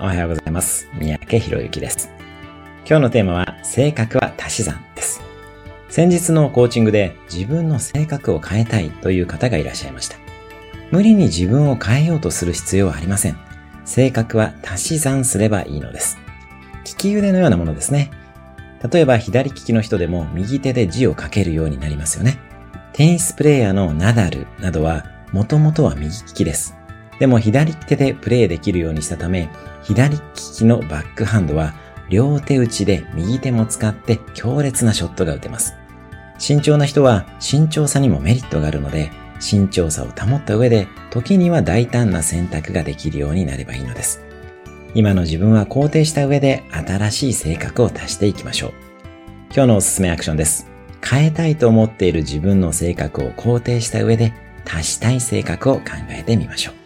おはようございます。三宅博之です。今日のテーマは、性格は足し算です。先日のコーチングで自分の性格を変えたいという方がいらっしゃいました。無理に自分を変えようとする必要はありません。性格は足し算すればいいのです。利き腕のようなものですね。例えば左利きの人でも右手で字を書けるようになりますよね。テニスプレーヤーのナダルなどはもともとは右利きです。でも左手でプレーできるようにしたため、左利きのバックハンドは両手打ちで右手も使って強烈なショットが打てます。慎重な人は慎重さにもメリットがあるので、慎重さを保った上で、時には大胆な選択ができるようになればいいのです。今の自分は肯定した上で新しい性格を足していきましょう。今日のおすすめアクションです。変えたいと思っている自分の性格を肯定した上で足したい性格を考えてみましょう。